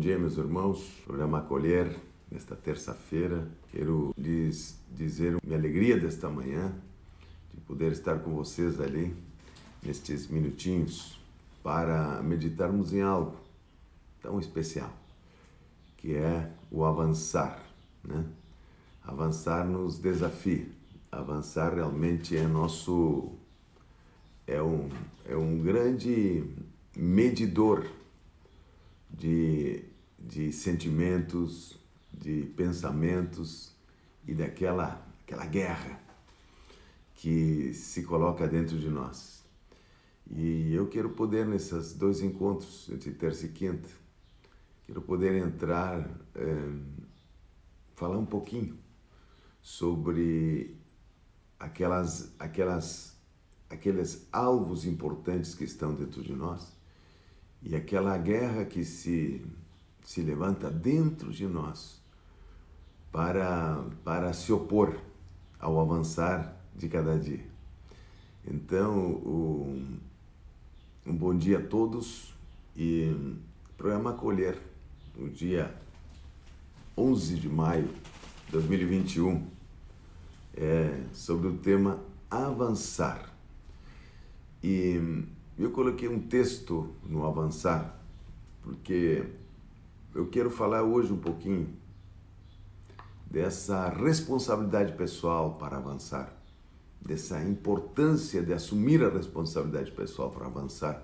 dia, meus irmãos. Programa Acolher, nesta terça-feira. Quero lhes dizer minha alegria desta manhã de poder estar com vocês ali nestes minutinhos para meditarmos em algo tão especial, que é o avançar, né? Avançar nos desafia. Avançar realmente é nosso é um, é um grande medidor de, de sentimentos, de pensamentos e daquela aquela guerra que se coloca dentro de nós. E eu quero poder, nesses dois encontros, entre terça e quinta, quero poder entrar, é, falar um pouquinho sobre aquelas, aquelas, aqueles alvos importantes que estão dentro de nós e aquela guerra que se, se levanta dentro de nós para, para se opor ao avançar de cada dia. Então, o, um bom dia a todos e programa Acolher, no dia 11 de maio de 2021, é sobre o tema avançar. E eu coloquei um texto no Avançar, porque eu quero falar hoje um pouquinho dessa responsabilidade pessoal para avançar, dessa importância de assumir a responsabilidade pessoal para avançar,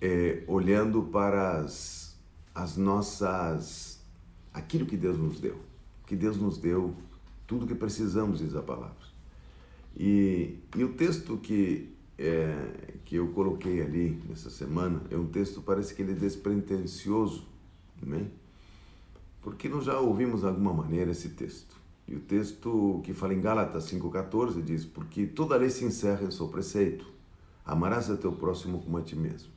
é, olhando para as, as nossas. aquilo que Deus nos deu. Que Deus nos deu tudo que precisamos, diz a palavra. E, e o texto que é, que eu coloquei ali nessa semana é um texto, parece que ele é despretensioso, né? porque nós já ouvimos de alguma maneira esse texto. E o texto que fala em Gálatas 5,14 diz: Porque toda lei se encerra em seu preceito, amarás a teu próximo como a ti mesmo.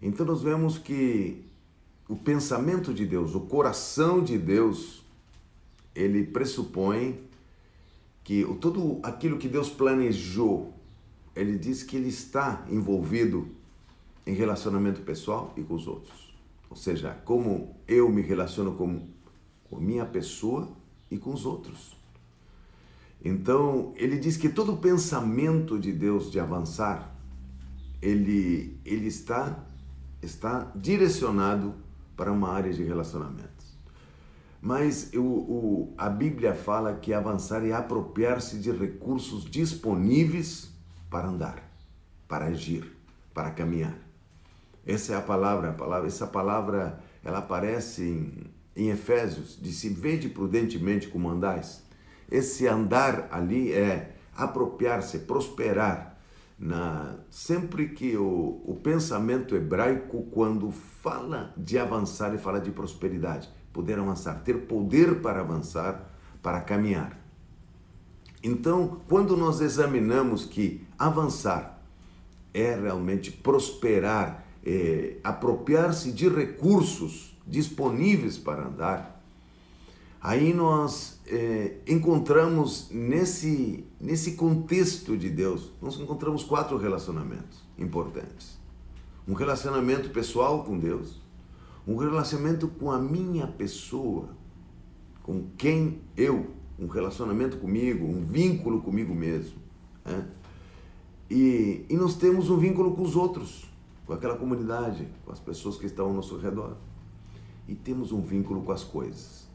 Então nós vemos que o pensamento de Deus, o coração de Deus, ele pressupõe que tudo aquilo que Deus planejou ele diz que ele está envolvido em relacionamento pessoal e com os outros. Ou seja, como eu me relaciono com, com minha pessoa e com os outros. Então, ele diz que todo pensamento de Deus de avançar, ele, ele está, está direcionado para uma área de relacionamentos. Mas o, o, a Bíblia fala que avançar é apropriar-se de recursos disponíveis para andar, para agir, para caminhar. Essa é a palavra, a palavra essa palavra ela aparece em, em Efésios, de se vede prudentemente como andais. Esse andar ali é apropriar-se, prosperar. Na, sempre que o, o pensamento hebraico, quando fala de avançar, e fala de prosperidade, poder avançar, ter poder para avançar, para caminhar. Então, quando nós examinamos que avançar é realmente prosperar, é, apropriar-se de recursos disponíveis para andar, aí nós é, encontramos nesse, nesse contexto de Deus, nós encontramos quatro relacionamentos importantes. Um relacionamento pessoal com Deus, um relacionamento com a minha pessoa, com quem eu um relacionamento comigo, um vínculo comigo mesmo. Né? E, e nós temos um vínculo com os outros, com aquela comunidade, com as pessoas que estão ao nosso redor. E temos um vínculo com as coisas.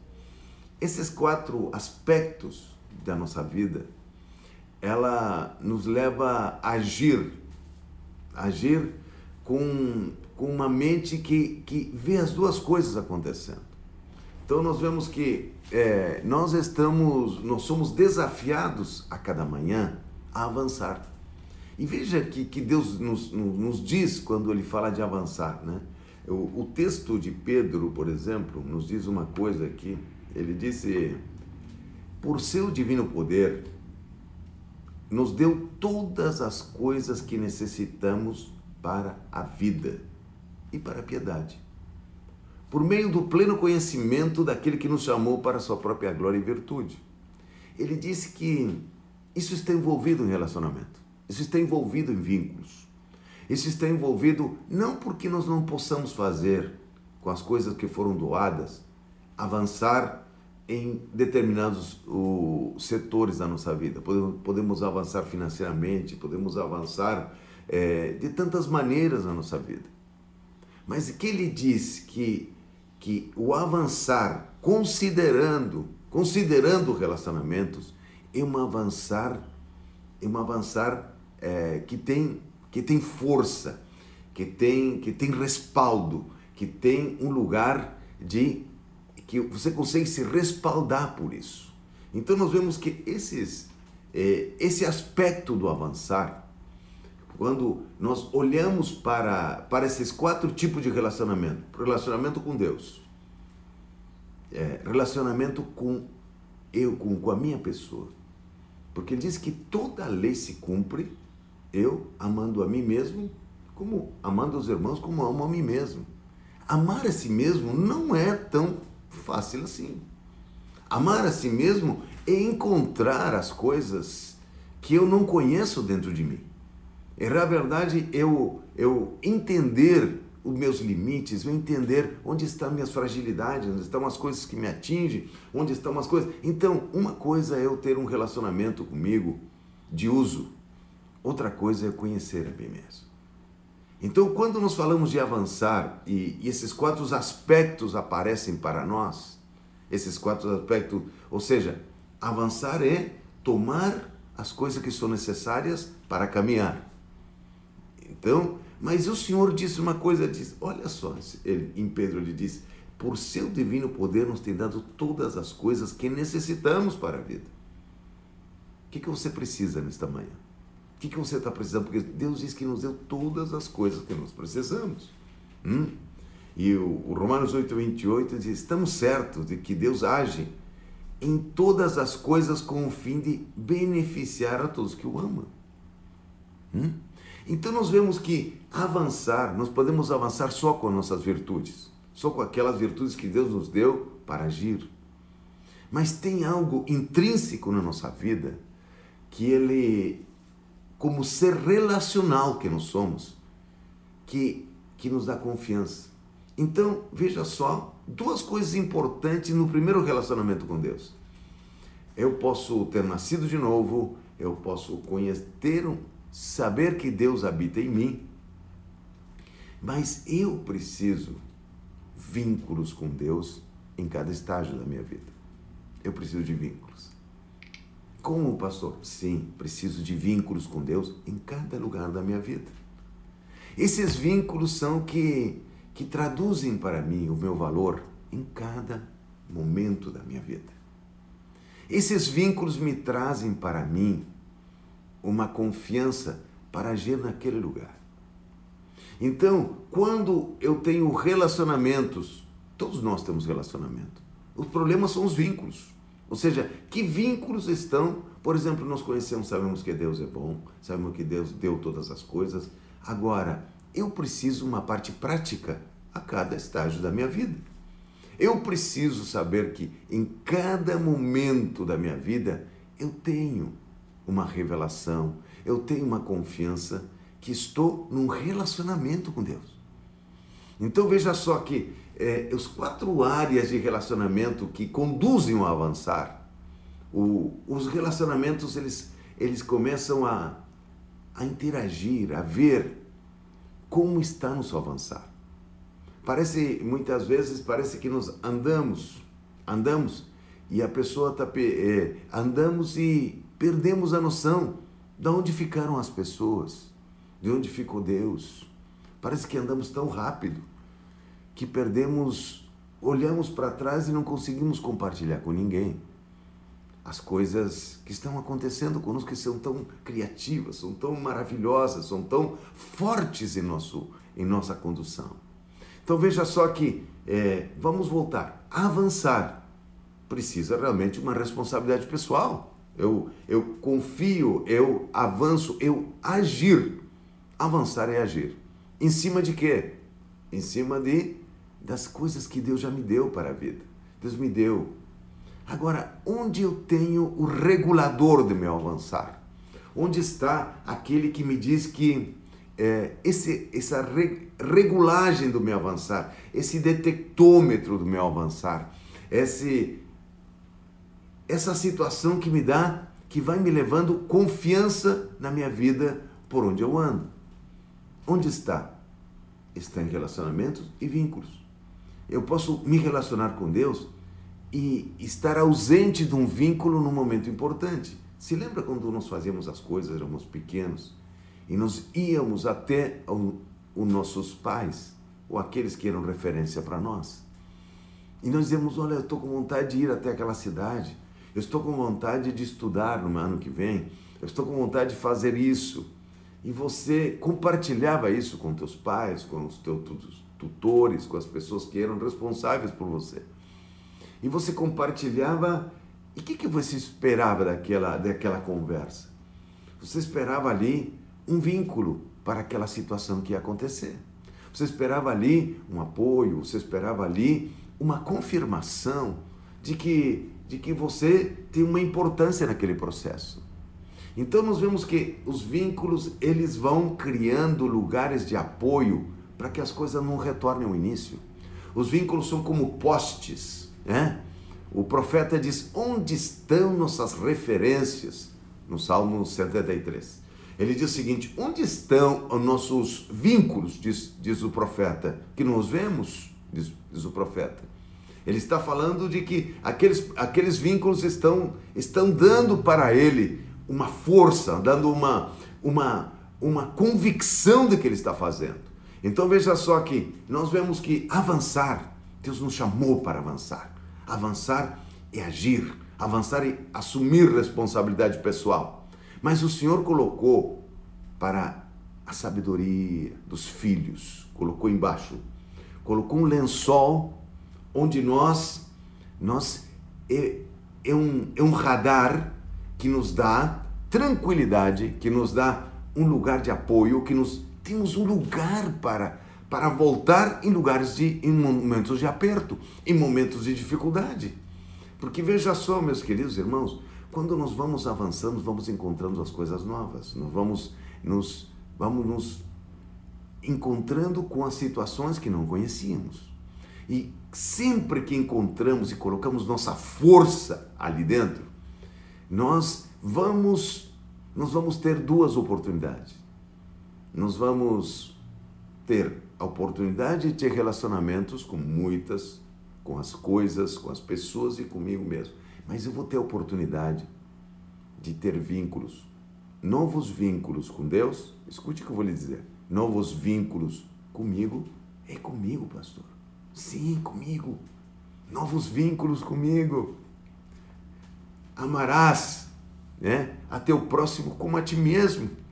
Esses quatro aspectos da nossa vida, ela nos leva a agir, agir com, com uma mente que, que vê as duas coisas acontecendo. Então nós vemos que é, nós estamos, nós somos desafiados a cada manhã a avançar. E veja que, que Deus nos, nos diz quando ele fala de avançar, né? O, o texto de Pedro, por exemplo, nos diz uma coisa aqui. Ele disse: Por seu divino poder, nos deu todas as coisas que necessitamos para a vida e para a piedade por meio do pleno conhecimento daquele que nos chamou para a sua própria glória e virtude. Ele disse que isso está envolvido em relacionamento, isso está envolvido em vínculos, isso está envolvido não porque nós não possamos fazer com as coisas que foram doadas, avançar em determinados o, setores da nossa vida. Podemos, podemos avançar financeiramente, podemos avançar é, de tantas maneiras na nossa vida. Mas que ele diz que, que o avançar, considerando, considerando relacionamentos, é um avançar, é um avançar é, que, tem, que tem força, que tem, que tem respaldo, que tem um lugar de que você consegue se respaldar por isso. Então nós vemos que esses, é, esse aspecto do avançar, quando nós olhamos para, para esses quatro tipos de relacionamento, relacionamento com Deus, é, relacionamento com eu, com, com a minha pessoa, porque ele diz que toda lei se cumpre eu amando a mim mesmo, como amando os irmãos, como amo a mim mesmo. Amar a si mesmo não é tão fácil assim. Amar a si mesmo é encontrar as coisas que eu não conheço dentro de mim. É, na verdade, eu, eu entender os meus limites, eu entender onde estão minhas fragilidades, onde estão as coisas que me atingem, onde estão as coisas. Então, uma coisa é eu ter um relacionamento comigo de uso, outra coisa é conhecer a mim mesmo. Então, quando nós falamos de avançar e, e esses quatro aspectos aparecem para nós, esses quatro aspectos, ou seja, avançar é tomar as coisas que são necessárias para caminhar. Então, mas o Senhor disse uma coisa, diz, olha só, ele, em Pedro ele diz, por seu divino poder nos tem dado todas as coisas que necessitamos para a vida. O que, que você precisa nesta manhã? O que, que você está precisando? Porque Deus diz que nos deu todas as coisas que nós precisamos. Hum? E o, o Romanos 8, 28 diz: estamos certos de que Deus age em todas as coisas com o fim de beneficiar a todos que o amam. Hum? Então nós vemos que avançar, nós podemos avançar só com nossas virtudes, só com aquelas virtudes que Deus nos deu para agir. Mas tem algo intrínseco na nossa vida que ele como ser relacional que nós somos, que, que nos dá confiança. Então, veja só, duas coisas importantes no primeiro relacionamento com Deus. Eu posso ter nascido de novo, eu posso conhecer, saber que Deus habita em mim, mas eu preciso vínculos com Deus em cada estágio da minha vida. Eu preciso de vínculos. Como pastor? Sim, preciso de vínculos com Deus em cada lugar da minha vida. Esses vínculos são que, que traduzem para mim o meu valor em cada momento da minha vida. Esses vínculos me trazem para mim uma confiança para agir naquele lugar. Então, quando eu tenho relacionamentos, todos nós temos relacionamento. Os problemas são os vínculos. Ou seja, que vínculos estão? Por exemplo, nós conhecemos, sabemos que Deus é bom, sabemos que Deus deu todas as coisas. Agora, eu preciso uma parte prática a cada estágio da minha vida. Eu preciso saber que em cada momento da minha vida eu tenho uma revelação, eu tenho uma confiança que estou num relacionamento com Deus. Então veja só que é, os quatro áreas de relacionamento que conduzem ao avançar, o, os relacionamentos eles, eles começam a, a interagir, a ver como está no seu avançar. Parece, muitas vezes, parece que nós andamos, andamos e a pessoa está, é, andamos e perdemos a noção de onde ficaram as pessoas, de onde ficou Deus. Parece que andamos tão rápido que perdemos, olhamos para trás e não conseguimos compartilhar com ninguém as coisas que estão acontecendo conosco, que são tão criativas, são tão maravilhosas, são tão fortes em, nosso, em nossa condução. Então veja só que é, vamos voltar. Avançar precisa realmente uma responsabilidade pessoal. Eu, eu confio, eu avanço, eu agir. Avançar é agir. Em cima de quê? Em cima de das coisas que Deus já me deu para a vida. Deus me deu. Agora, onde eu tenho o regulador do meu avançar? Onde está aquele que me diz que é, esse, essa re, regulagem do meu avançar, esse detectômetro do meu avançar, esse, essa situação que me dá, que vai me levando confiança na minha vida por onde eu ando. Onde está? Está em relacionamentos e vínculos. Eu posso me relacionar com Deus e estar ausente de um vínculo num momento importante. Se lembra quando nós fazíamos as coisas, éramos pequenos e nós íamos até os nossos pais ou aqueles que eram referência para nós. E nós dizemos: Olha, eu estou com vontade de ir até aquela cidade, eu estou com vontade de estudar no ano que vem, eu estou com vontade de fazer isso. E você compartilhava isso com teus pais, com os teus tutores, com as pessoas que eram responsáveis por você. E você compartilhava. E o que, que você esperava daquela, daquela conversa? Você esperava ali um vínculo para aquela situação que ia acontecer. Você esperava ali um apoio, você esperava ali uma confirmação de que, de que você tem uma importância naquele processo. Então nós vemos que os vínculos eles vão criando lugares de apoio para que as coisas não retornem ao início. Os vínculos são como postes, né? O profeta diz: onde estão nossas referências? No Salmo 73. Ele diz o seguinte: onde estão os nossos vínculos? Diz, diz o profeta. Que nos vemos, diz, diz o profeta. Ele está falando de que aqueles, aqueles vínculos estão, estão dando para ele uma força, dando uma, uma, uma convicção de que ele está fazendo. Então veja só que nós vemos que avançar, Deus nos chamou para avançar. Avançar é agir, avançar é assumir responsabilidade pessoal. Mas o Senhor colocou para a sabedoria dos filhos, colocou embaixo, colocou um lençol onde nós, nós é, é, um, é um radar que nos dá tranquilidade, que nos dá um lugar de apoio, que nos temos um lugar para para voltar em lugares de em momentos de aperto, em momentos de dificuldade. Porque veja só, meus queridos irmãos, quando nós vamos avançando, vamos encontrando as coisas novas, nós vamos nos vamos nos encontrando com as situações que não conhecíamos. E sempre que encontramos e colocamos nossa força ali dentro, nós vamos nós vamos ter duas oportunidades. Nós vamos ter a oportunidade de ter relacionamentos com muitas, com as coisas, com as pessoas e comigo mesmo. Mas eu vou ter a oportunidade de ter vínculos, novos vínculos com Deus. Escute o que eu vou lhe dizer. Novos vínculos comigo é comigo, pastor. Sim, comigo. Novos vínculos comigo. Amarás, né, a teu próximo como a ti mesmo.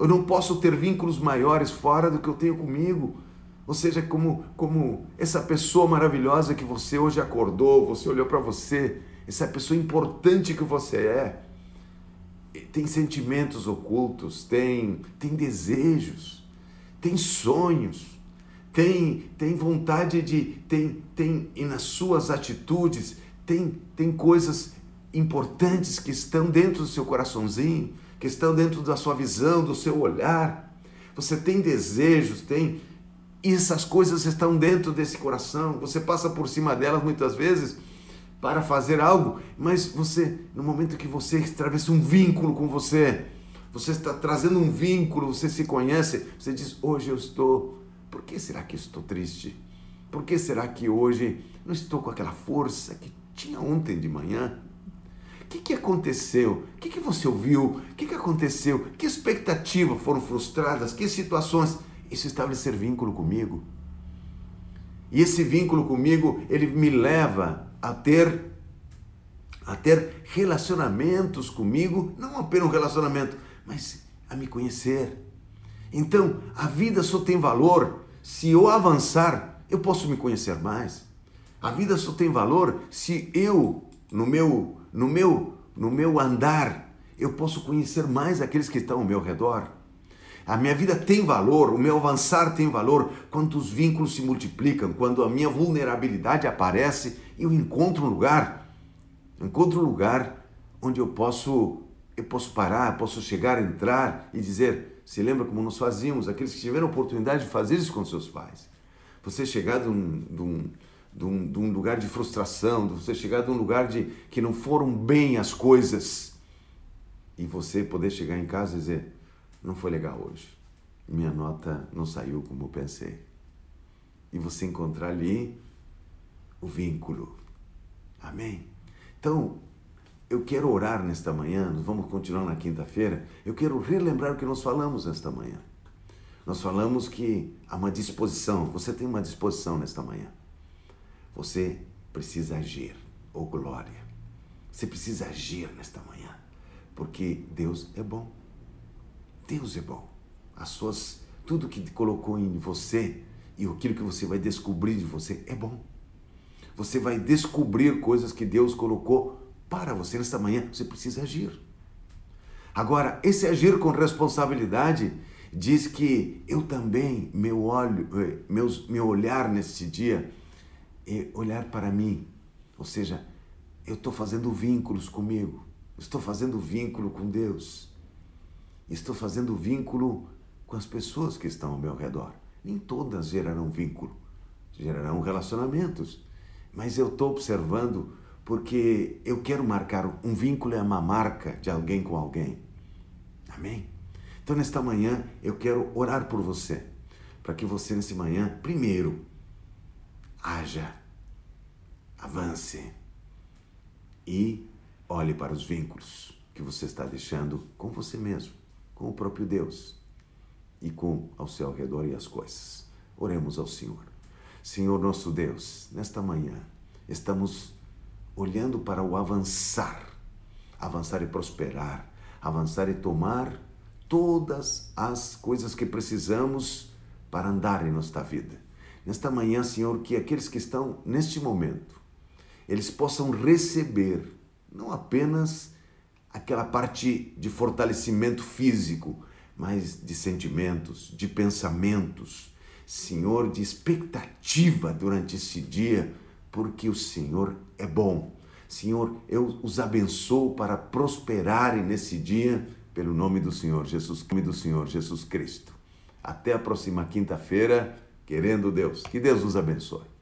Eu não posso ter vínculos maiores fora do que eu tenho comigo. Ou seja, como, como essa pessoa maravilhosa que você hoje acordou, você olhou para você, essa pessoa importante que você é, tem sentimentos ocultos, tem, tem desejos, tem sonhos, tem, tem vontade de. Tem, tem, e nas suas atitudes, tem, tem coisas importantes que estão dentro do seu coraçãozinho que estão dentro da sua visão, do seu olhar. Você tem desejos, tem. E essas coisas estão dentro desse coração. Você passa por cima delas muitas vezes para fazer algo, mas você, no momento que você atravessa um vínculo com você, você está trazendo um vínculo, você se conhece, você diz: Hoje eu estou. Por que será que estou triste? Por que será que hoje não estou com aquela força que tinha ontem de manhã? Que, que aconteceu? O que, que você ouviu? O que, que aconteceu? Que expectativas foram frustradas? Que situações? Isso estabelecer vínculo comigo. E esse vínculo comigo, ele me leva a ter a ter relacionamentos comigo, não apenas um relacionamento, mas a me conhecer. Então, a vida só tem valor se eu avançar, eu posso me conhecer mais. A vida só tem valor se eu, no meu no meu, no meu andar, eu posso conhecer mais aqueles que estão ao meu redor. A minha vida tem valor, o meu avançar tem valor quando os vínculos se multiplicam, quando a minha vulnerabilidade aparece e eu encontro um lugar, encontro um lugar onde eu posso, eu posso parar, posso chegar, entrar e dizer: se lembra como nós fazíamos, aqueles que tiveram oportunidade de fazer isso com seus pais. Você chegar de um, de um, de um, de um lugar de frustração, você chegar de um lugar de que não foram bem as coisas e você poder chegar em casa e dizer: não foi legal hoje, minha nota não saiu como eu pensei. E você encontrar ali o vínculo. Amém? Então, eu quero orar nesta manhã, vamos continuar na quinta-feira. Eu quero relembrar o que nós falamos nesta manhã. Nós falamos que há uma disposição, você tem uma disposição nesta manhã. Você precisa agir, ou oh glória. Você precisa agir nesta manhã, porque Deus é bom. Deus é bom. As suas, tudo que colocou em você e aquilo que você vai descobrir de você é bom. Você vai descobrir coisas que Deus colocou para você nesta manhã, você precisa agir. Agora, esse agir com responsabilidade diz que eu também, meu olho, eh, meus, meu olhar neste dia olhar para mim. Ou seja, eu estou fazendo vínculos comigo, estou fazendo vínculo com Deus, estou fazendo vínculo com as pessoas que estão ao meu redor. Nem todas gerarão vínculo, gerarão relacionamentos, mas eu estou observando porque eu quero marcar um vínculo, é uma marca de alguém com alguém. Amém? Então, nesta manhã, eu quero orar por você, para que você, nessa manhã, primeiro, haja, avance e olhe para os vínculos que você está deixando com você mesmo, com o próprio Deus e com ao seu redor e as coisas. Oremos ao Senhor. Senhor nosso Deus, nesta manhã, estamos olhando para o avançar, avançar e prosperar, avançar e tomar todas as coisas que precisamos para andar em nossa vida. Nesta manhã, Senhor, que aqueles que estão neste momento, eles possam receber não apenas aquela parte de fortalecimento físico, mas de sentimentos, de pensamentos, Senhor, de expectativa durante esse dia porque o Senhor é bom. Senhor, eu os abençoo para prosperarem nesse dia pelo nome do Senhor Jesus, nome do Senhor Jesus Cristo. Até a próxima quinta-feira, querendo Deus. Que Deus nos abençoe.